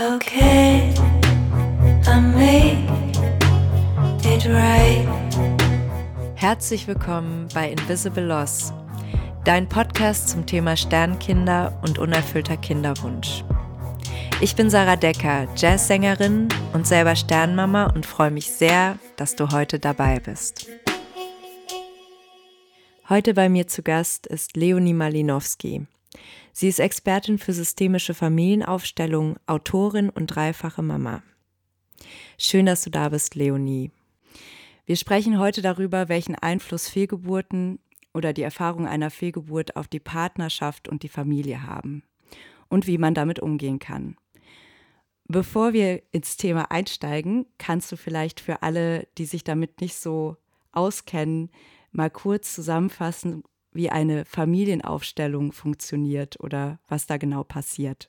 Okay, I made it right. Herzlich willkommen bei Invisible Loss, dein Podcast zum Thema Sternkinder und unerfüllter Kinderwunsch. Ich bin Sarah Decker, Jazzsängerin und selber Sternmama und freue mich sehr, dass du heute dabei bist. Heute bei mir zu Gast ist Leonie Malinowski. Sie ist Expertin für systemische Familienaufstellung, Autorin und dreifache Mama. Schön, dass du da bist, Leonie. Wir sprechen heute darüber, welchen Einfluss Fehlgeburten oder die Erfahrung einer Fehlgeburt auf die Partnerschaft und die Familie haben und wie man damit umgehen kann. Bevor wir ins Thema einsteigen, kannst du vielleicht für alle, die sich damit nicht so auskennen, mal kurz zusammenfassen, wie eine Familienaufstellung funktioniert oder was da genau passiert.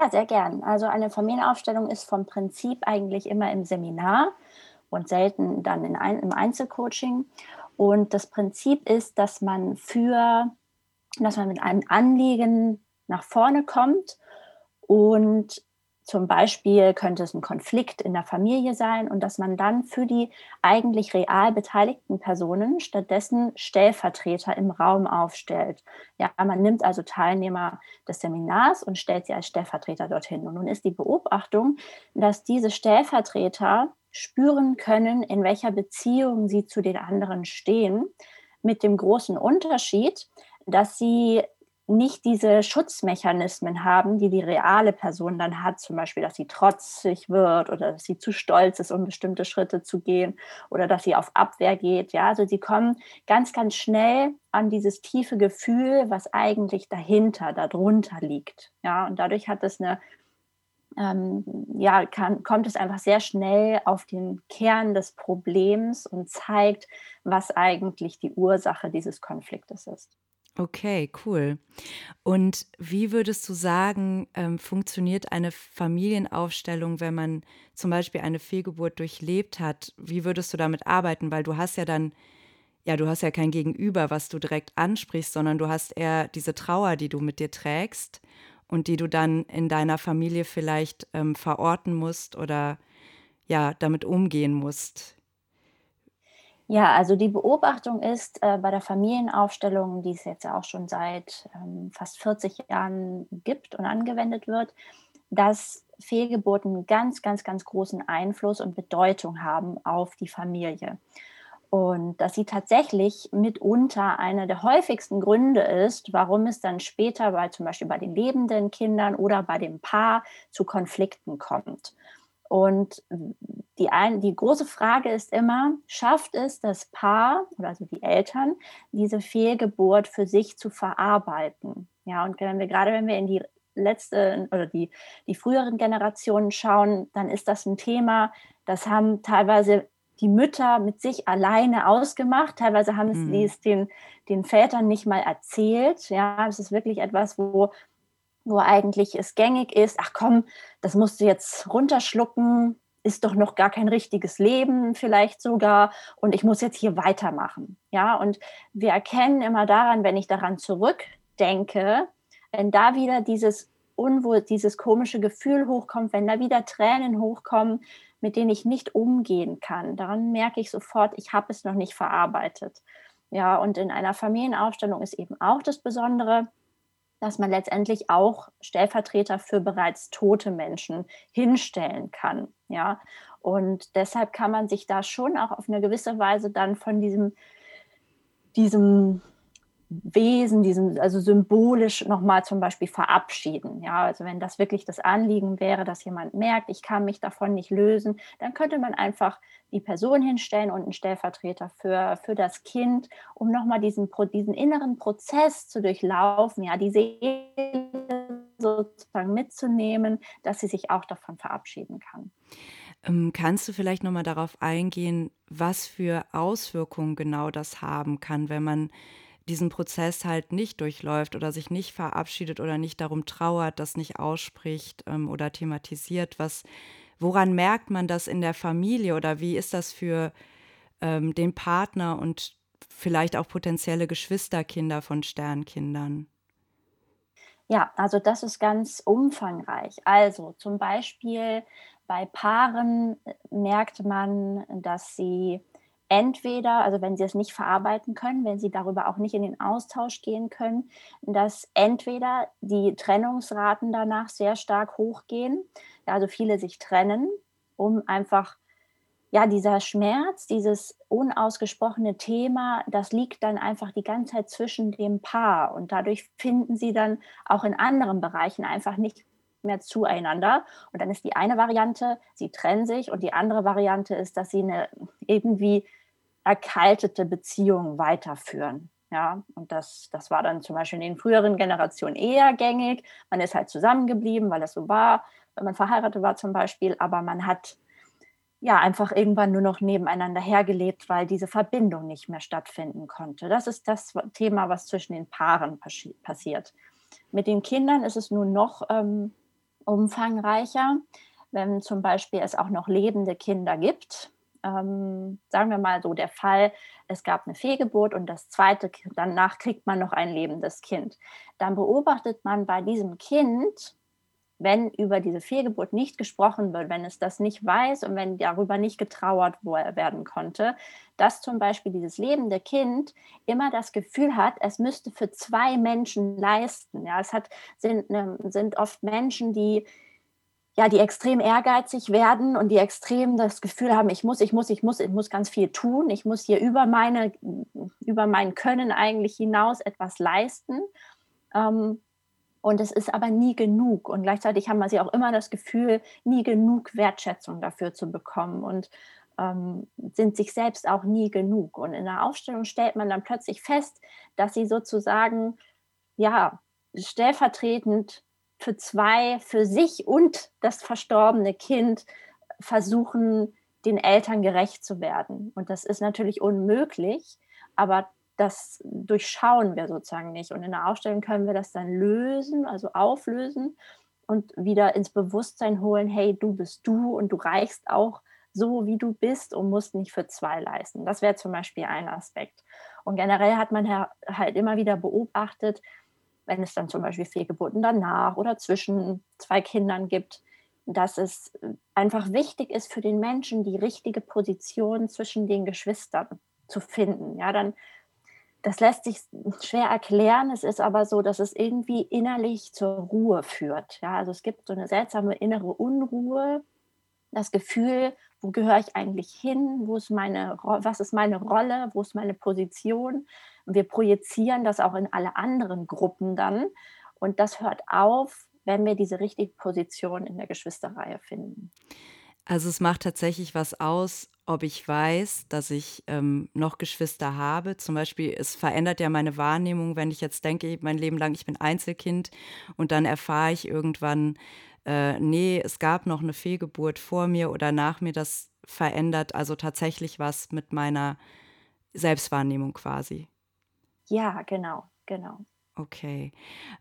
Ja, sehr gern. Also eine Familienaufstellung ist vom Prinzip eigentlich immer im Seminar und selten dann in ein, im Einzelcoaching. Und das Prinzip ist, dass man für, dass man mit einem Anliegen nach vorne kommt und zum Beispiel könnte es ein Konflikt in der Familie sein und dass man dann für die eigentlich real beteiligten Personen stattdessen Stellvertreter im Raum aufstellt. Ja, man nimmt also Teilnehmer des Seminars und stellt sie als Stellvertreter dorthin. Und nun ist die Beobachtung, dass diese Stellvertreter spüren können, in welcher Beziehung sie zu den anderen stehen, mit dem großen Unterschied, dass sie nicht diese Schutzmechanismen haben, die die reale Person dann hat, zum Beispiel, dass sie trotzig wird oder dass sie zu stolz ist, um bestimmte Schritte zu gehen oder dass sie auf Abwehr geht. Ja, also sie kommen ganz, ganz schnell an dieses tiefe Gefühl, was eigentlich dahinter, darunter liegt. Ja, und dadurch hat es eine ähm, ja, kann, kommt es einfach sehr schnell auf den Kern des Problems und zeigt, was eigentlich die Ursache dieses Konfliktes ist. Okay, cool. Und wie würdest du sagen, ähm, funktioniert eine Familienaufstellung, wenn man zum Beispiel eine Fehlgeburt durchlebt hat? Wie würdest du damit arbeiten? Weil du hast ja dann, ja, du hast ja kein Gegenüber, was du direkt ansprichst, sondern du hast eher diese Trauer, die du mit dir trägst und die du dann in deiner Familie vielleicht ähm, verorten musst oder ja, damit umgehen musst. Ja, also die Beobachtung ist äh, bei der Familienaufstellung, die es jetzt auch schon seit ähm, fast 40 Jahren gibt und angewendet wird, dass Fehlgeburten ganz, ganz, ganz großen Einfluss und Bedeutung haben auf die Familie. Und dass sie tatsächlich mitunter einer der häufigsten Gründe ist, warum es dann später bei zum Beispiel bei den lebenden Kindern oder bei dem Paar zu Konflikten kommt. Und die, ein, die große Frage ist immer, schafft es das Paar oder also die Eltern, diese Fehlgeburt für sich zu verarbeiten? Ja, und wenn wir gerade, wenn wir in die letzte oder die, die früheren Generationen schauen, dann ist das ein Thema, das haben teilweise die Mütter mit sich alleine ausgemacht. Teilweise haben mhm. sie es den, den Vätern nicht mal erzählt. Ja, es ist wirklich etwas, wo wo eigentlich es gängig ist, ach komm, das musst du jetzt runterschlucken, ist doch noch gar kein richtiges Leben vielleicht sogar und ich muss jetzt hier weitermachen. Ja, und wir erkennen immer daran, wenn ich daran zurückdenke, wenn da wieder dieses Unwohl, dieses komische Gefühl hochkommt, wenn da wieder Tränen hochkommen, mit denen ich nicht umgehen kann, daran merke ich sofort, ich habe es noch nicht verarbeitet. Ja, und in einer Familienaufstellung ist eben auch das Besondere, dass man letztendlich auch Stellvertreter für bereits tote Menschen hinstellen kann. Ja, und deshalb kann man sich da schon auch auf eine gewisse Weise dann von diesem, diesem Wesen, diesem, also symbolisch nochmal zum Beispiel verabschieden. Ja, also wenn das wirklich das Anliegen wäre, dass jemand merkt, ich kann mich davon nicht lösen, dann könnte man einfach die Person hinstellen und einen Stellvertreter für, für das Kind, um nochmal diesen, diesen inneren Prozess zu durchlaufen, ja, die Seele sozusagen mitzunehmen, dass sie sich auch davon verabschieden kann. Ähm, kannst du vielleicht nochmal darauf eingehen, was für Auswirkungen genau das haben kann, wenn man diesen Prozess halt nicht durchläuft oder sich nicht verabschiedet oder nicht darum trauert, das nicht ausspricht ähm, oder thematisiert, was, woran merkt man das in der Familie oder wie ist das für ähm, den Partner und vielleicht auch potenzielle Geschwisterkinder von Sternkindern? Ja, also das ist ganz umfangreich. Also zum Beispiel bei Paaren äh, merkt man, dass sie entweder, also wenn sie es nicht verarbeiten können, wenn sie darüber auch nicht in den Austausch gehen können, dass entweder die Trennungsraten danach sehr stark hochgehen, also viele sich trennen, um einfach ja, dieser Schmerz, dieses unausgesprochene Thema, das liegt dann einfach die ganze Zeit zwischen dem Paar und dadurch finden sie dann auch in anderen Bereichen einfach nicht mehr zueinander. Und dann ist die eine Variante, sie trennen sich und die andere Variante ist, dass sie eine irgendwie erkaltete Beziehung weiterführen. Ja, und das, das war dann zum Beispiel in den früheren Generationen eher gängig. Man ist halt zusammengeblieben, weil das so war, wenn man verheiratet war zum Beispiel, aber man hat ja einfach irgendwann nur noch nebeneinander hergelebt, weil diese Verbindung nicht mehr stattfinden konnte. Das ist das Thema, was zwischen den Paaren passi passiert. Mit den Kindern ist es nun noch ähm, umfangreicher, wenn zum Beispiel es auch noch lebende Kinder gibt. Ähm, sagen wir mal so der Fall, es gab eine Fehlgeburt und das zweite, danach kriegt man noch ein lebendes Kind. Dann beobachtet man bei diesem Kind, wenn über diese Fehlgeburt nicht gesprochen wird, wenn es das nicht weiß und wenn darüber nicht getrauert werden konnte, dass zum Beispiel dieses lebende Kind immer das Gefühl hat, es müsste für zwei Menschen leisten. Ja, es hat, sind, ne, sind oft Menschen, die ja, die extrem ehrgeizig werden und die extrem das Gefühl haben, ich muss, ich muss, ich muss, ich muss ganz viel tun, ich muss hier über meine, über mein Können eigentlich hinaus etwas leisten. Ähm, und es ist aber nie genug. Und gleichzeitig haben sie auch immer das Gefühl, nie genug Wertschätzung dafür zu bekommen und ähm, sind sich selbst auch nie genug. Und in der Aufstellung stellt man dann plötzlich fest, dass sie sozusagen, ja, stellvertretend für zwei, für sich und das verstorbene Kind versuchen, den Eltern gerecht zu werden. Und das ist natürlich unmöglich, aber das durchschauen wir sozusagen nicht. Und in der Ausstellung können wir das dann lösen, also auflösen und wieder ins Bewusstsein holen, hey, du bist du und du reichst auch so, wie du bist und musst nicht für zwei leisten. Das wäre zum Beispiel ein Aspekt. Und generell hat man halt immer wieder beobachtet, wenn es dann zum Beispiel Fehlgeburten danach oder zwischen zwei Kindern gibt, dass es einfach wichtig ist für den Menschen, die richtige Position zwischen den Geschwistern zu finden. Ja, dann das lässt sich schwer erklären. Es ist aber so, dass es irgendwie innerlich zur Ruhe führt. Ja, also es gibt so eine seltsame innere Unruhe, das Gefühl, wo gehöre ich eigentlich hin? Wo ist meine, was ist meine Rolle? Wo ist meine Position? Wir projizieren das auch in alle anderen Gruppen dann. Und das hört auf, wenn wir diese richtige Position in der Geschwisterreihe finden. Also es macht tatsächlich was aus, ob ich weiß, dass ich ähm, noch Geschwister habe. Zum Beispiel, es verändert ja meine Wahrnehmung, wenn ich jetzt denke, mein Leben lang, ich bin Einzelkind und dann erfahre ich irgendwann, äh, nee, es gab noch eine Fehlgeburt vor mir oder nach mir. Das verändert also tatsächlich was mit meiner Selbstwahrnehmung quasi. Ja, genau, genau. Okay.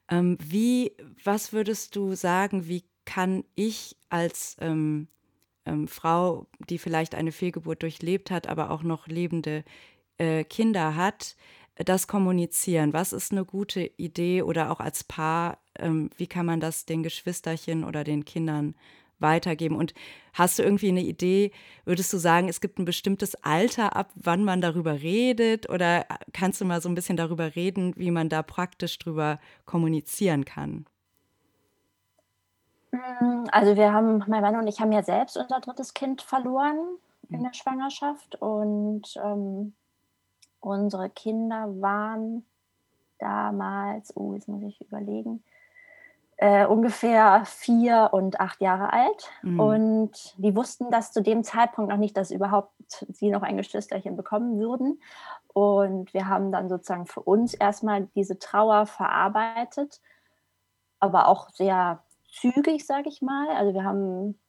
Ähm, wie, was würdest du sagen, wie kann ich als ähm, ähm, Frau, die vielleicht eine Fehlgeburt durchlebt hat, aber auch noch lebende äh, Kinder hat, das kommunizieren? Was ist eine gute Idee oder auch als Paar, ähm, wie kann man das den Geschwisterchen oder den Kindern weitergeben? Und hast du irgendwie eine Idee, würdest du sagen, es gibt ein bestimmtes Alter, ab wann man darüber redet? Oder kannst du mal so ein bisschen darüber reden, wie man da praktisch drüber kommunizieren kann? Hm, also wir haben, mein Mann und ich haben ja selbst unser drittes Kind verloren in der Schwangerschaft und ähm, unsere Kinder waren damals, oh, jetzt muss ich überlegen, äh, ungefähr vier und acht Jahre alt. Mhm. Und die wussten das zu dem Zeitpunkt noch nicht, dass überhaupt sie noch ein Geschwisterchen bekommen würden. Und wir haben dann sozusagen für uns erstmal diese Trauer verarbeitet, aber auch sehr zügig, sage ich mal. Also wir haben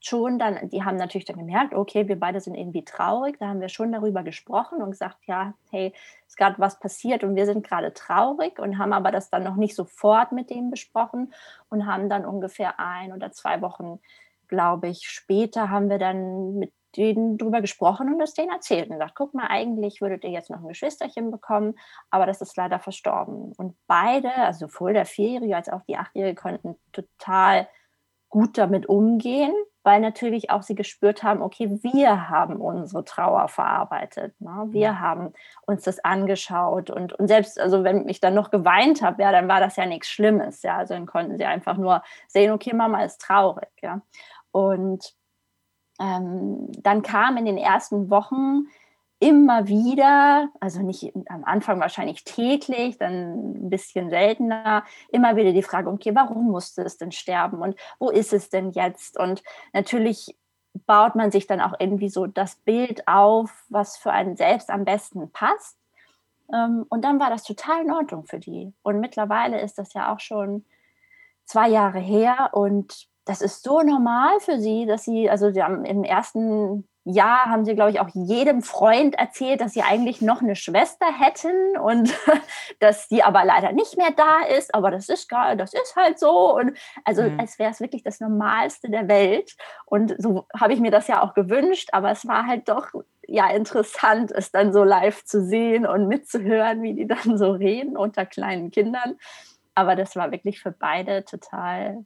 schon dann, die haben natürlich dann gemerkt, okay, wir beide sind irgendwie traurig. Da haben wir schon darüber gesprochen und gesagt, ja, hey, ist gerade was passiert und wir sind gerade traurig und haben aber das dann noch nicht sofort mit dem besprochen und haben dann ungefähr ein oder zwei Wochen, glaube ich, später haben wir dann mit denen drüber gesprochen und das denen erzählt und gesagt, guck mal, eigentlich würdet ihr jetzt noch ein Geschwisterchen bekommen, aber das ist leider verstorben. Und beide, also sowohl der Vierjährige als auch die Achtjährige, konnten total gut damit umgehen, weil natürlich auch sie gespürt haben, okay, wir haben unsere Trauer verarbeitet. Ne? Wir mhm. haben uns das angeschaut und, und selbst, also wenn ich dann noch geweint habe, ja, dann war das ja nichts Schlimmes. Ja, also dann konnten sie einfach nur sehen, okay, Mama ist traurig. Ja, und ähm, dann kam in den ersten Wochen immer wieder, also nicht am Anfang wahrscheinlich täglich, dann ein bisschen seltener, immer wieder die Frage, okay, warum musste es denn sterben und wo ist es denn jetzt? Und natürlich baut man sich dann auch irgendwie so das Bild auf, was für einen selbst am besten passt. Ähm, und dann war das total in Ordnung für die. Und mittlerweile ist das ja auch schon zwei Jahre her und das ist so normal für sie, dass sie, also sie haben im ersten Jahr haben sie, glaube ich, auch jedem Freund erzählt, dass sie eigentlich noch eine Schwester hätten und dass die aber leider nicht mehr da ist. Aber das ist gar, das ist halt so. Und also mhm. als wäre es wirklich das Normalste der Welt. Und so habe ich mir das ja auch gewünscht, aber es war halt doch ja interessant, es dann so live zu sehen und mitzuhören, wie die dann so reden unter kleinen Kindern. Aber das war wirklich für beide total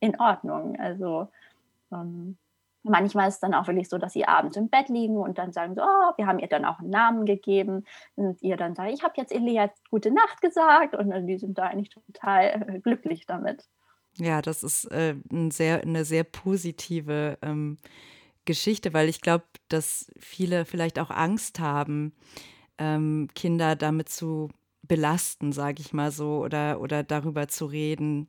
in Ordnung. Also ähm, manchmal ist es dann auch wirklich so, dass sie abends im Bett liegen und dann sagen so, oh, wir haben ihr dann auch einen Namen gegeben und ihr dann sagt, ich habe jetzt Elia gute Nacht gesagt und dann, die sind da eigentlich total äh, glücklich damit. Ja, das ist äh, ein sehr, eine sehr positive ähm, Geschichte, weil ich glaube, dass viele vielleicht auch Angst haben, ähm, Kinder damit zu belasten, sage ich mal so, oder, oder darüber zu reden,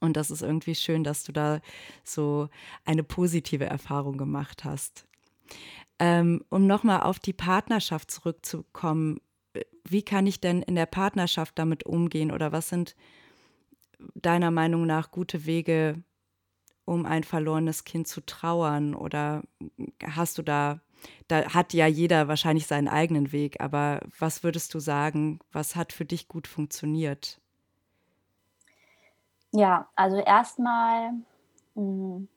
und das ist irgendwie schön, dass du da so eine positive Erfahrung gemacht hast. Ähm, um nochmal auf die Partnerschaft zurückzukommen, wie kann ich denn in der Partnerschaft damit umgehen oder was sind deiner Meinung nach gute Wege, um ein verlorenes Kind zu trauern? Oder hast du da, da hat ja jeder wahrscheinlich seinen eigenen Weg, aber was würdest du sagen, was hat für dich gut funktioniert? Ja, also erstmal hm,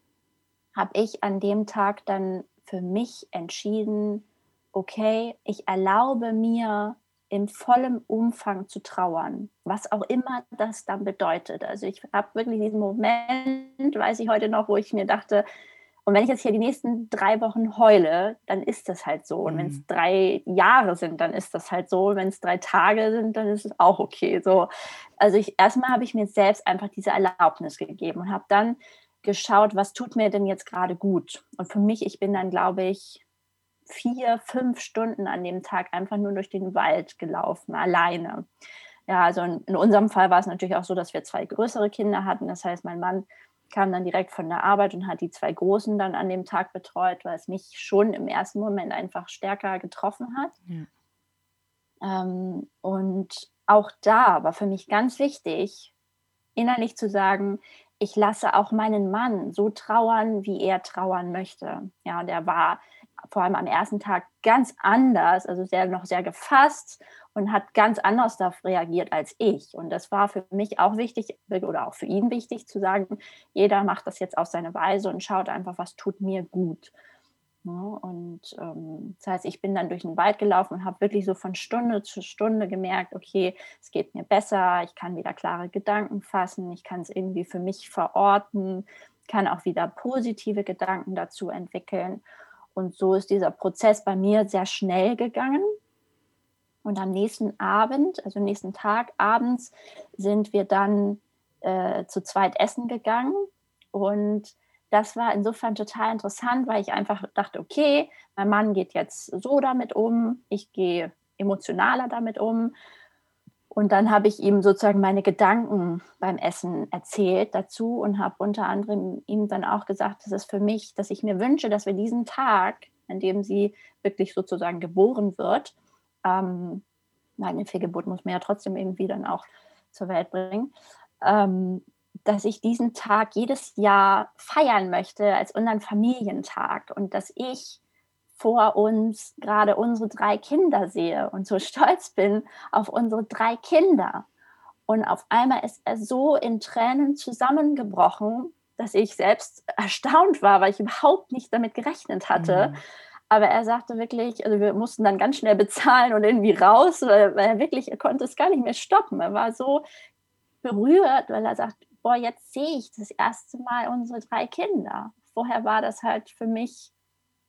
habe ich an dem Tag dann für mich entschieden, okay, ich erlaube mir in vollem Umfang zu trauern, was auch immer das dann bedeutet. Also ich habe wirklich diesen Moment, weiß ich heute noch, wo ich mir dachte, und wenn ich jetzt hier die nächsten drei Wochen heule, dann ist das halt so. Und wenn es mhm. drei Jahre sind, dann ist das halt so. Und wenn es drei Tage sind, dann ist es auch okay. So, also ich erstmal habe ich mir selbst einfach diese Erlaubnis gegeben und habe dann geschaut, was tut mir denn jetzt gerade gut. Und für mich, ich bin dann, glaube ich, vier, fünf Stunden an dem Tag einfach nur durch den Wald gelaufen, alleine. Ja, also in, in unserem Fall war es natürlich auch so, dass wir zwei größere Kinder hatten. Das heißt, mein Mann kam dann direkt von der Arbeit und hat die zwei Großen dann an dem Tag betreut, weil es mich schon im ersten Moment einfach stärker getroffen hat. Ja. Ähm, und auch da war für mich ganz wichtig, innerlich zu sagen, ich lasse auch meinen Mann so trauern, wie er trauern möchte. Ja, der war vor allem am ersten Tag ganz anders, also sehr noch sehr gefasst und hat ganz anders darauf reagiert als ich. Und das war für mich auch wichtig oder auch für ihn wichtig zu sagen, jeder macht das jetzt auf seine Weise und schaut einfach, was tut mir gut. Und ähm, das heißt, ich bin dann durch den Wald gelaufen und habe wirklich so von Stunde zu Stunde gemerkt, okay, es geht mir besser, ich kann wieder klare Gedanken fassen, ich kann es irgendwie für mich verorten, kann auch wieder positive Gedanken dazu entwickeln. Und so ist dieser Prozess bei mir sehr schnell gegangen. Und am nächsten Abend, also nächsten Tag abends, sind wir dann äh, zu zweit essen gegangen. Und das war insofern total interessant, weil ich einfach dachte, okay, mein Mann geht jetzt so damit um, ich gehe emotionaler damit um. Und dann habe ich ihm sozusagen meine Gedanken beim Essen erzählt dazu und habe unter anderem ihm dann auch gesagt, dass es für mich, dass ich mir wünsche, dass wir diesen Tag, an dem sie wirklich sozusagen geboren wird, ähm, eine Fehlgeburt muss man ja trotzdem irgendwie dann auch zur Welt bringen, ähm, dass ich diesen Tag jedes Jahr feiern möchte als unseren Familientag und dass ich vor uns gerade unsere drei Kinder sehe und so stolz bin auf unsere drei Kinder. Und auf einmal ist er so in Tränen zusammengebrochen, dass ich selbst erstaunt war, weil ich überhaupt nicht damit gerechnet hatte. Mhm. Aber er sagte wirklich, also wir mussten dann ganz schnell bezahlen und irgendwie raus, weil, er wirklich, er konnte es gar nicht mehr stoppen. Er war so berührt, weil er sagt, boah, jetzt sehe ich das erste Mal unsere drei Kinder. Vorher war das halt für mich,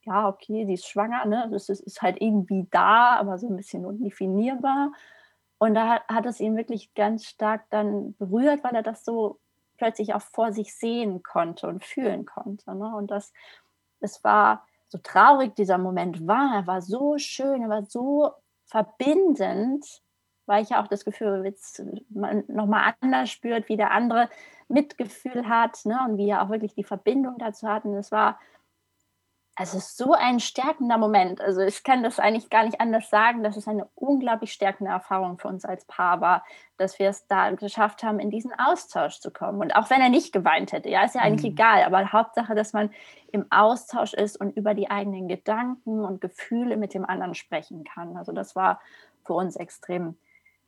ja, okay, sie ist schwanger, ne? Das ist, ist halt irgendwie da, aber so ein bisschen undefinierbar. Und da hat es ihn wirklich ganz stark dann berührt, weil er das so plötzlich auch vor sich sehen konnte und fühlen konnte. Ne? Und das, es war so traurig, dieser Moment war, er war so schön, er war so verbindend, weil ich ja auch das Gefühl, jetzt man nochmal anders spürt, wie der andere Mitgefühl hat ne? und wie er auch wirklich die Verbindung dazu hat. Und es war also es ist so ein stärkender Moment. Also ich kann das eigentlich gar nicht anders sagen, dass es eine unglaublich stärkende Erfahrung für uns als Paar war, dass wir es da geschafft haben, in diesen Austausch zu kommen. Und auch wenn er nicht geweint hätte, ja, ist ja eigentlich mhm. egal. Aber Hauptsache, dass man im Austausch ist und über die eigenen Gedanken und Gefühle mit dem anderen sprechen kann. Also das war für uns extrem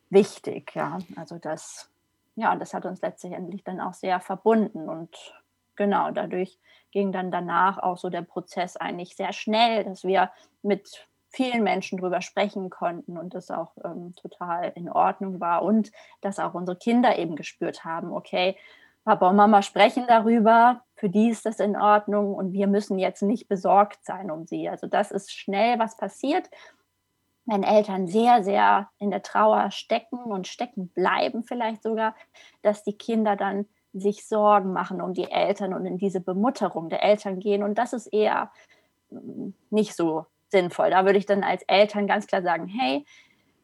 wichtig, ja. Also das, ja, das hat uns letztendlich dann auch sehr verbunden und genau dadurch ging dann danach auch so der Prozess eigentlich sehr schnell, dass wir mit vielen Menschen drüber sprechen konnten und das auch ähm, total in Ordnung war und dass auch unsere Kinder eben gespürt haben, okay, Papa und Mama sprechen darüber, für die ist das in Ordnung und wir müssen jetzt nicht besorgt sein um sie. Also das ist schnell was passiert, wenn Eltern sehr, sehr in der Trauer stecken und stecken bleiben vielleicht sogar, dass die Kinder dann sich Sorgen machen um die Eltern und in diese Bemutterung der Eltern gehen. Und das ist eher mm, nicht so sinnvoll. Da würde ich dann als Eltern ganz klar sagen, hey,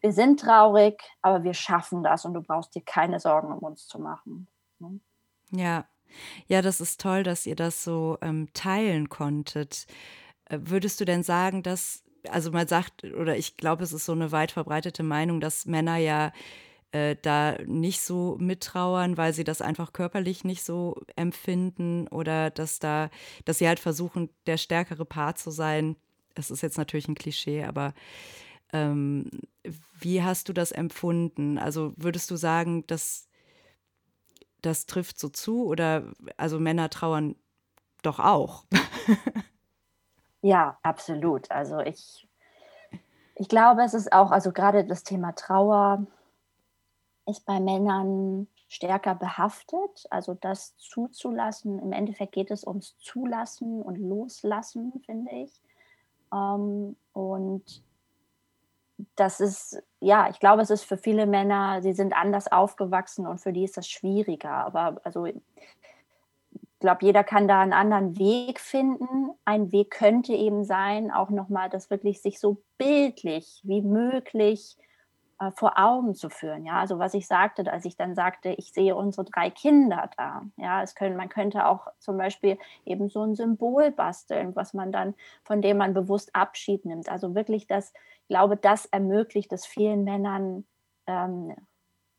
wir sind traurig, aber wir schaffen das und du brauchst dir keine Sorgen um uns zu machen. Ne? Ja, ja, das ist toll, dass ihr das so ähm, teilen konntet. Äh, würdest du denn sagen, dass, also man sagt, oder ich glaube, es ist so eine weit verbreitete Meinung, dass Männer ja äh, da nicht so mittrauern, weil sie das einfach körperlich nicht so empfinden oder dass da, dass sie halt versuchen, der stärkere Part zu sein. Das ist jetzt natürlich ein Klischee, aber ähm, wie hast du das empfunden? Also würdest du sagen, dass das trifft so zu oder also Männer trauern doch auch? ja, absolut. Also ich, ich glaube, es ist auch, also gerade das Thema Trauer ist bei Männern stärker behaftet, also das zuzulassen. Im Endeffekt geht es ums Zulassen und Loslassen, finde ich. Ähm, und das ist, ja, ich glaube, es ist für viele Männer, sie sind anders aufgewachsen und für die ist das schwieriger. Aber also, ich glaube, jeder kann da einen anderen Weg finden. Ein Weg könnte eben sein, auch nochmal das wirklich sich so bildlich wie möglich äh, vor Augen zu führen. Ja, also was ich sagte, als ich dann sagte, ich sehe unsere drei Kinder da. Ja, es können, man könnte auch zum Beispiel eben so ein Symbol basteln, was man dann, von dem man bewusst Abschied nimmt. Also wirklich das, ich glaube, das ermöglicht es vielen Männern, ähm,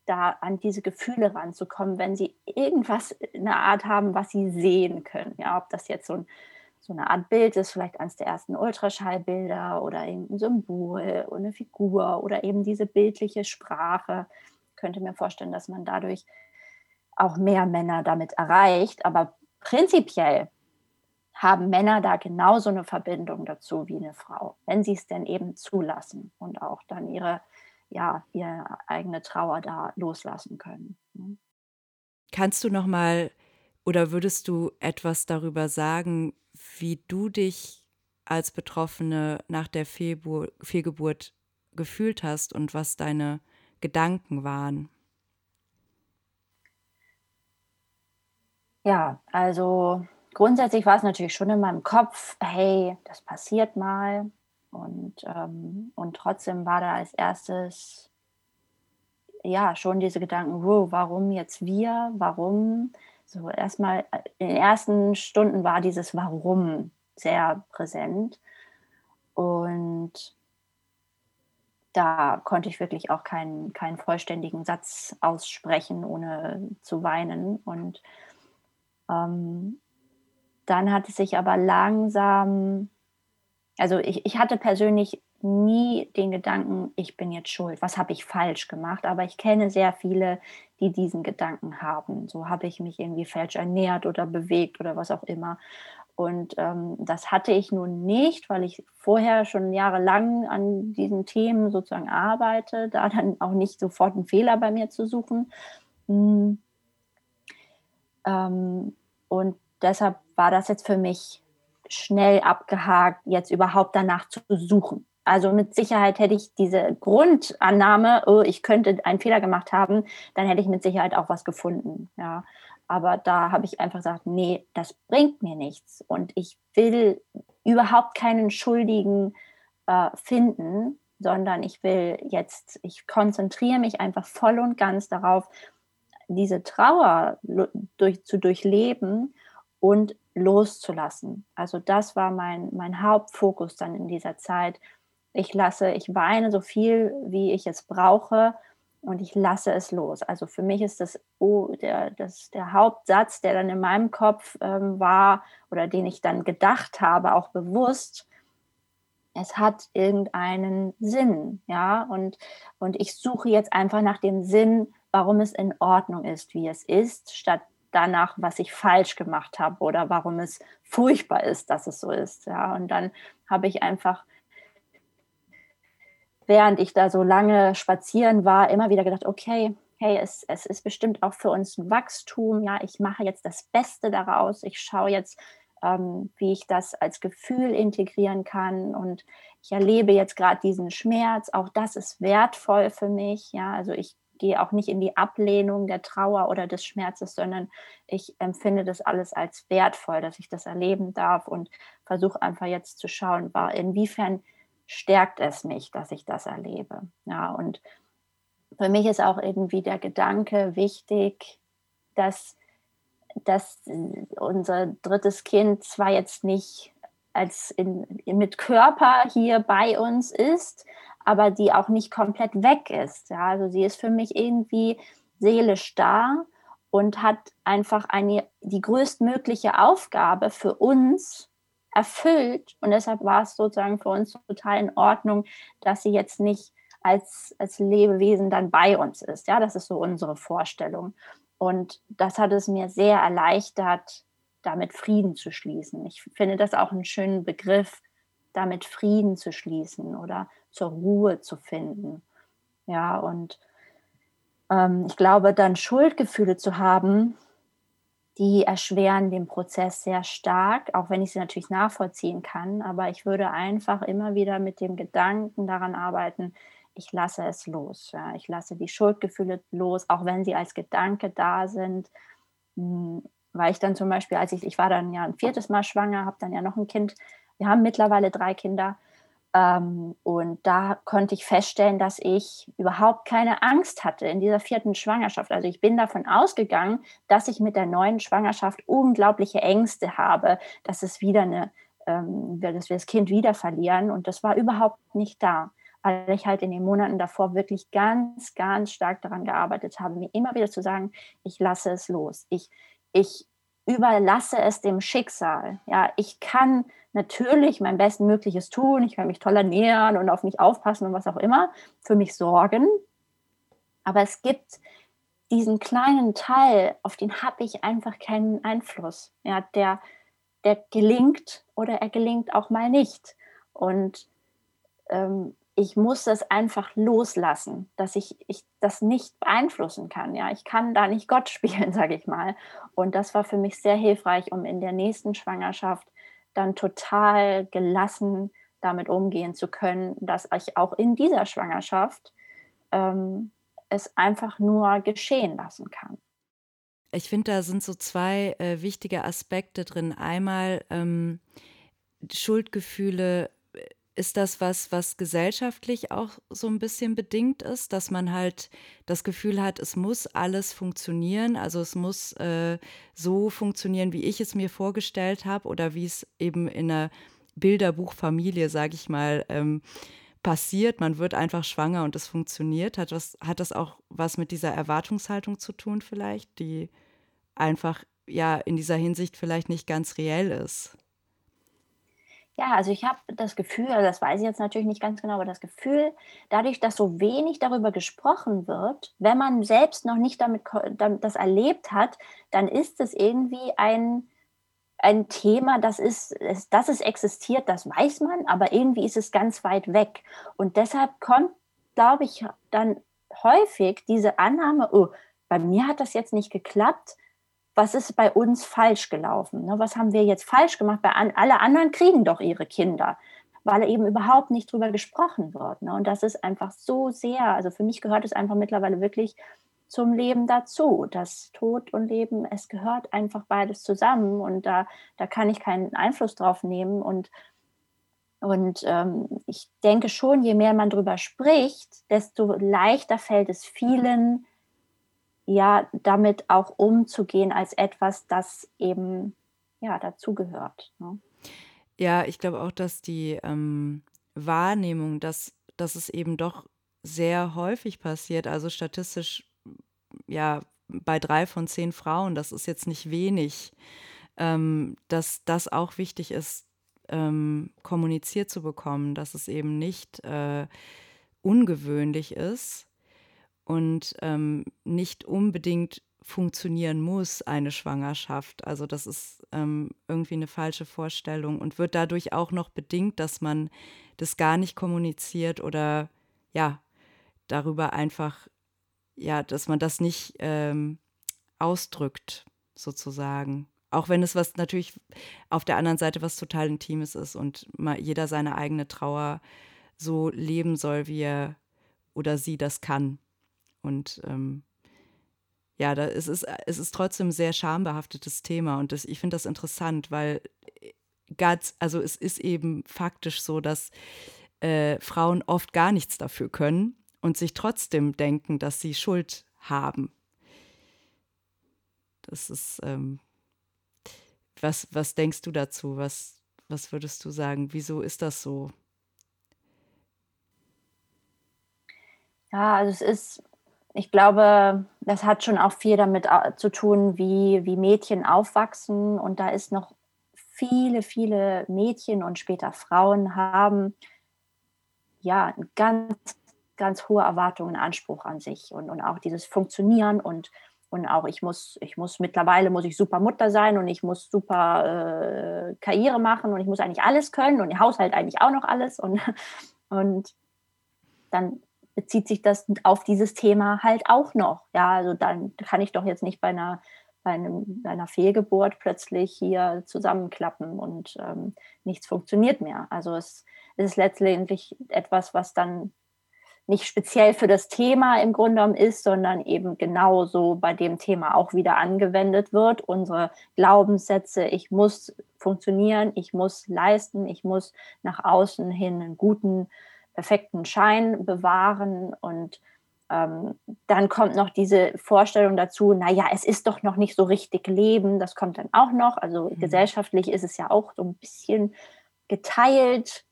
da an diese Gefühle ranzukommen, wenn sie irgendwas in der Art haben, was sie sehen können. Ja, ob das jetzt so ein so eine Art Bild ist, vielleicht eines der ersten Ultraschallbilder oder irgendein Symbol oder eine Figur oder eben diese bildliche Sprache. Ich könnte mir vorstellen, dass man dadurch auch mehr Männer damit erreicht. Aber prinzipiell haben Männer da genauso eine Verbindung dazu wie eine Frau, wenn sie es denn eben zulassen und auch dann ihre, ja, ihre eigene Trauer da loslassen können. Ne? Kannst du noch mal oder würdest du etwas darüber sagen, wie du dich als Betroffene nach der Fehlbur Fehlgeburt gefühlt hast und was deine Gedanken waren. Ja, also grundsätzlich war es natürlich schon in meinem Kopf, hey, das passiert mal. Und, ähm, und trotzdem war da als erstes ja schon diese Gedanken, wow, warum jetzt wir? Warum? So erstmal in den ersten Stunden war dieses Warum sehr präsent. Und da konnte ich wirklich auch keinen, keinen vollständigen Satz aussprechen, ohne zu weinen. Und ähm, dann hat es sich aber langsam, also ich, ich hatte persönlich nie den Gedanken, ich bin jetzt schuld, was habe ich falsch gemacht. Aber ich kenne sehr viele, die diesen Gedanken haben. So habe ich mich irgendwie falsch ernährt oder bewegt oder was auch immer. Und ähm, das hatte ich nun nicht, weil ich vorher schon jahrelang an diesen Themen sozusagen arbeite, da dann auch nicht sofort einen Fehler bei mir zu suchen. Hm. Ähm, und deshalb war das jetzt für mich schnell abgehakt, jetzt überhaupt danach zu suchen. Also mit Sicherheit hätte ich diese Grundannahme, oh, ich könnte einen Fehler gemacht haben, dann hätte ich mit Sicherheit auch was gefunden. Ja. Aber da habe ich einfach gesagt, nee, das bringt mir nichts. Und ich will überhaupt keinen Schuldigen äh, finden, sondern ich will jetzt, ich konzentriere mich einfach voll und ganz darauf, diese Trauer durch, zu durchleben und loszulassen. Also das war mein, mein Hauptfokus dann in dieser Zeit. Ich lasse, ich weine so viel, wie ich es brauche und ich lasse es los. Also für mich ist das, oh, der, das der Hauptsatz, der dann in meinem Kopf ähm, war oder den ich dann gedacht habe, auch bewusst, es hat irgendeinen Sinn, ja, und, und ich suche jetzt einfach nach dem Sinn, warum es in Ordnung ist, wie es ist, statt danach, was ich falsch gemacht habe oder warum es furchtbar ist, dass es so ist, ja, und dann habe ich einfach während ich da so lange spazieren war, immer wieder gedacht, okay, hey, es, es ist bestimmt auch für uns ein Wachstum. Ja, ich mache jetzt das Beste daraus. Ich schaue jetzt, ähm, wie ich das als Gefühl integrieren kann. Und ich erlebe jetzt gerade diesen Schmerz. Auch das ist wertvoll für mich. Ja, also ich gehe auch nicht in die Ablehnung der Trauer oder des Schmerzes, sondern ich empfinde das alles als wertvoll, dass ich das erleben darf und versuche einfach jetzt zu schauen, inwiefern stärkt es mich, dass ich das erlebe. Ja, und für mich ist auch irgendwie der Gedanke wichtig, dass, dass unser drittes Kind zwar jetzt nicht als in, mit Körper hier bei uns ist, aber die auch nicht komplett weg ist. Ja, also sie ist für mich irgendwie seelisch da und hat einfach eine, die größtmögliche Aufgabe für uns, erfüllt. Und deshalb war es sozusagen für uns total in Ordnung, dass sie jetzt nicht als, als Lebewesen dann bei uns ist. Ja, das ist so unsere Vorstellung. Und das hat es mir sehr erleichtert, damit Frieden zu schließen. Ich finde das auch einen schönen Begriff, damit Frieden zu schließen oder zur Ruhe zu finden. Ja, und ähm, ich glaube, dann Schuldgefühle zu haben, die erschweren den Prozess sehr stark, auch wenn ich sie natürlich nachvollziehen kann. Aber ich würde einfach immer wieder mit dem Gedanken daran arbeiten, ich lasse es los. Ja. Ich lasse die Schuldgefühle los, auch wenn sie als Gedanke da sind. Hm, weil ich dann zum Beispiel, als ich, ich war dann ja ein viertes Mal schwanger, habe dann ja noch ein Kind. Wir haben mittlerweile drei Kinder. Ähm, und da konnte ich feststellen, dass ich überhaupt keine Angst hatte in dieser vierten Schwangerschaft. Also ich bin davon ausgegangen, dass ich mit der neuen Schwangerschaft unglaubliche Ängste habe, dass es wieder eine, ähm, dass wir das Kind wieder verlieren. Und das war überhaupt nicht da, weil ich halt in den Monaten davor wirklich ganz, ganz stark daran gearbeitet habe, mir immer wieder zu sagen, ich lasse es los. Ich, ich überlasse es dem Schicksal. Ja, ich kann natürlich mein Bestmögliches tun, ich kann mich toll ernähren und auf mich aufpassen und was auch immer, für mich sorgen. Aber es gibt diesen kleinen Teil, auf den habe ich einfach keinen Einfluss. Ja, der, der gelingt oder er gelingt auch mal nicht. Und ähm, ich muss es einfach loslassen, dass ich, ich das nicht beeinflussen kann. Ja, ich kann da nicht Gott spielen, sage ich mal. Und das war für mich sehr hilfreich, um in der nächsten Schwangerschaft dann total gelassen damit umgehen zu können, dass ich auch in dieser Schwangerschaft ähm, es einfach nur geschehen lassen kann. Ich finde, da sind so zwei äh, wichtige Aspekte drin. Einmal ähm, Schuldgefühle ist das was, was gesellschaftlich auch so ein bisschen bedingt ist, dass man halt das Gefühl hat, es muss alles funktionieren, also es muss äh, so funktionieren, wie ich es mir vorgestellt habe oder wie es eben in einer Bilderbuchfamilie, sage ich mal, ähm, passiert. Man wird einfach schwanger und es funktioniert. Hat, was, hat das auch was mit dieser Erwartungshaltung zu tun vielleicht, die einfach ja in dieser Hinsicht vielleicht nicht ganz reell ist? Ja, also ich habe das Gefühl, also das weiß ich jetzt natürlich nicht ganz genau, aber das Gefühl, dadurch, dass so wenig darüber gesprochen wird, wenn man selbst noch nicht damit, das erlebt hat, dann ist es irgendwie ein, ein Thema, das ist, dass es existiert, das weiß man, aber irgendwie ist es ganz weit weg. Und deshalb kommt, glaube ich, dann häufig diese Annahme, oh, bei mir hat das jetzt nicht geklappt, was ist bei uns falsch gelaufen? Ne? Was haben wir jetzt falsch gemacht? Bei an, alle anderen kriegen doch ihre Kinder, weil eben überhaupt nicht drüber gesprochen wird. Ne? Und das ist einfach so sehr, also für mich gehört es einfach mittlerweile wirklich zum Leben dazu. Das Tod und Leben, es gehört einfach beides zusammen und da, da kann ich keinen Einfluss drauf nehmen. Und, und ähm, ich denke schon, je mehr man drüber spricht, desto leichter fällt es vielen, ja, damit auch umzugehen als etwas, das eben ja dazugehört. Ne? Ja, ich glaube auch, dass die ähm, Wahrnehmung, dass, dass es eben doch sehr häufig passiert, also statistisch ja bei drei von zehn Frauen, das ist jetzt nicht wenig, ähm, dass das auch wichtig ist, ähm, kommuniziert zu bekommen, dass es eben nicht äh, ungewöhnlich ist, und ähm, nicht unbedingt funktionieren muss, eine Schwangerschaft. Also das ist ähm, irgendwie eine falsche Vorstellung und wird dadurch auch noch bedingt, dass man das gar nicht kommuniziert oder ja, darüber einfach, ja, dass man das nicht ähm, ausdrückt, sozusagen. Auch wenn es was natürlich auf der anderen Seite was total Intimes ist und mal jeder seine eigene Trauer so leben soll, wie er oder sie das kann. Und ähm, ja, da, es, ist, es ist trotzdem ein sehr schambehaftetes Thema und das, ich finde das interessant, weil äh, ganz, also es ist eben faktisch so, dass äh, Frauen oft gar nichts dafür können und sich trotzdem denken, dass sie Schuld haben. Das ist, ähm, was, was denkst du dazu? Was, was würdest du sagen? Wieso ist das so? Ja, also es ist ich glaube, das hat schon auch viel damit äh, zu tun, wie, wie Mädchen aufwachsen. Und da ist noch viele, viele Mädchen und später Frauen haben ja ganz, ganz hohe Erwartungen, Anspruch an sich und, und auch dieses Funktionieren und, und auch ich muss, ich muss mittlerweile muss ich super Mutter sein und ich muss super äh, Karriere machen und ich muss eigentlich alles können und im Haushalt eigentlich auch noch alles und, und dann bezieht sich das auf dieses Thema halt auch noch. Ja, also dann kann ich doch jetzt nicht bei einer, bei, einem, bei einer Fehlgeburt plötzlich hier zusammenklappen und ähm, nichts funktioniert mehr. Also es, es ist letztendlich etwas, was dann nicht speziell für das Thema im Grunde genommen ist, sondern eben genauso bei dem Thema auch wieder angewendet wird. Unsere Glaubenssätze, ich muss funktionieren, ich muss leisten, ich muss nach außen hin einen guten perfekten Schein bewahren und ähm, dann kommt noch diese Vorstellung dazu, naja, es ist doch noch nicht so richtig Leben, das kommt dann auch noch. Also mhm. gesellschaftlich ist es ja auch so ein bisschen geteilt.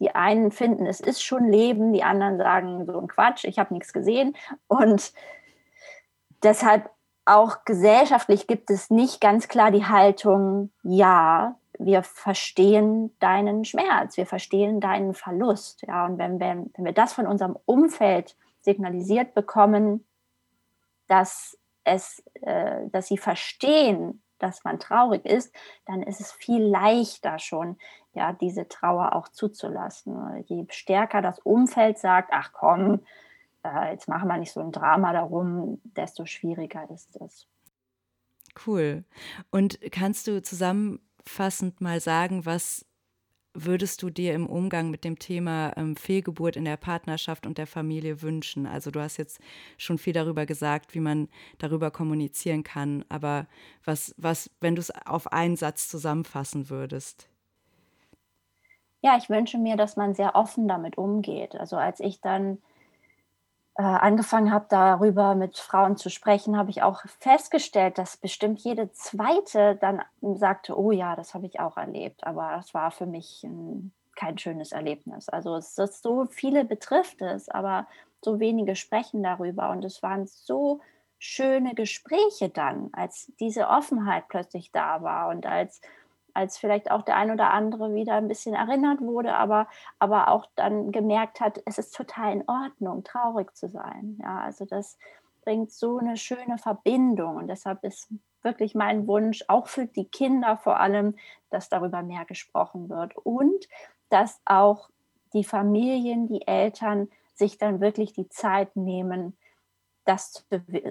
Die einen finden, es ist schon Leben, die anderen sagen so ein Quatsch, ich habe nichts gesehen. Und deshalb auch gesellschaftlich gibt es nicht ganz klar die Haltung, ja, wir verstehen deinen Schmerz, wir verstehen deinen Verlust. Ja, und wenn, wenn, wenn wir das von unserem Umfeld signalisiert bekommen, dass, es, äh, dass sie verstehen, dass man traurig ist, dann ist es viel leichter schon, ja, diese Trauer auch zuzulassen. Je stärker das Umfeld sagt, ach komm, äh, jetzt machen wir nicht so ein Drama darum, desto schwieriger ist es. Cool. Und kannst du zusammen zusammenfassend mal sagen, was würdest du dir im Umgang mit dem Thema ähm, Fehlgeburt in der Partnerschaft und der Familie wünschen? Also du hast jetzt schon viel darüber gesagt, wie man darüber kommunizieren kann, aber was, was, wenn du es auf einen Satz zusammenfassen würdest? Ja, ich wünsche mir, dass man sehr offen damit umgeht. Also als ich dann äh, angefangen habe, darüber mit Frauen zu sprechen, habe ich auch festgestellt, dass bestimmt jede zweite dann sagte, oh ja, das habe ich auch erlebt, aber das war für mich ein, kein schönes Erlebnis. Also es ist so viele betrifft es, aber so wenige sprechen darüber und es waren so schöne Gespräche dann, als diese Offenheit plötzlich da war und als als vielleicht auch der ein oder andere wieder ein bisschen erinnert wurde, aber, aber auch dann gemerkt hat, es ist total in Ordnung, traurig zu sein. Ja, also das bringt so eine schöne Verbindung und deshalb ist wirklich mein Wunsch, auch für die Kinder vor allem, dass darüber mehr gesprochen wird und dass auch die Familien, die Eltern sich dann wirklich die Zeit nehmen, das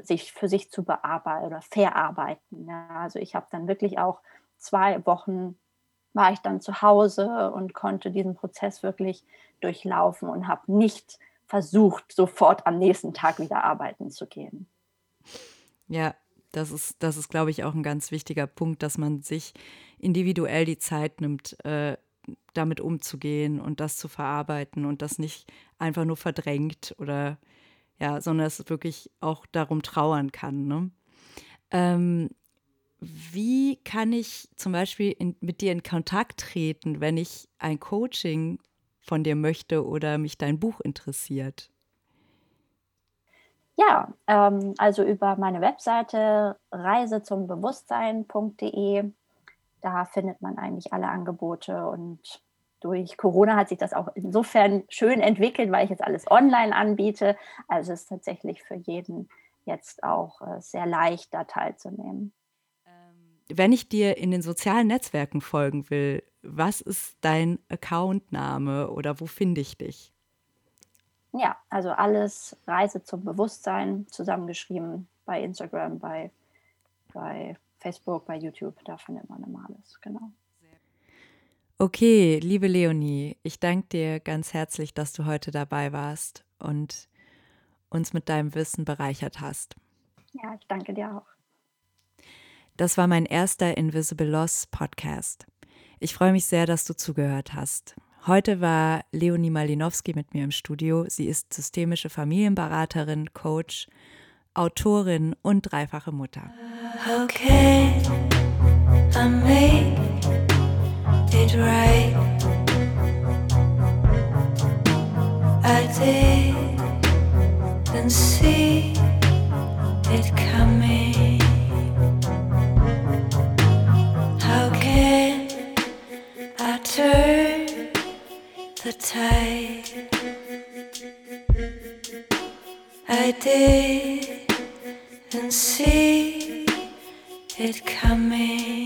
sich für sich zu bearbeiten oder verarbeiten. Ja, also ich habe dann wirklich auch zwei Wochen war ich dann zu Hause und konnte diesen Prozess wirklich durchlaufen und habe nicht versucht, sofort am nächsten Tag wieder arbeiten zu gehen. Ja, das ist, das ist, glaube ich, auch ein ganz wichtiger Punkt, dass man sich individuell die Zeit nimmt, äh, damit umzugehen und das zu verarbeiten und das nicht einfach nur verdrängt oder ja, sondern es wirklich auch darum trauern kann. Ne? Ähm, wie kann ich zum Beispiel in, mit dir in Kontakt treten, wenn ich ein Coaching von dir möchte oder mich dein Buch interessiert? Ja, ähm, also über meine Webseite reisezumbewusstsein.de. Da findet man eigentlich alle Angebote und durch Corona hat sich das auch insofern schön entwickelt, weil ich jetzt alles online anbiete. Also es ist tatsächlich für jeden jetzt auch äh, sehr leicht, da teilzunehmen. Wenn ich dir in den sozialen Netzwerken folgen will, was ist dein Accountname oder wo finde ich dich? Ja, also alles Reise zum Bewusstsein zusammengeschrieben bei Instagram, bei, bei Facebook, bei YouTube, da findet man immer alles, genau. Okay, liebe Leonie, ich danke dir ganz herzlich, dass du heute dabei warst und uns mit deinem Wissen bereichert hast. Ja, ich danke dir auch. Das war mein erster Invisible Loss Podcast. Ich freue mich sehr, dass du zugehört hast. Heute war Leonie Malinowski mit mir im Studio. Sie ist systemische Familienberaterin, Coach, Autorin und dreifache Mutter. Okay, I make it right. I didn't see it coming. Turn the tide? I didn't see it coming.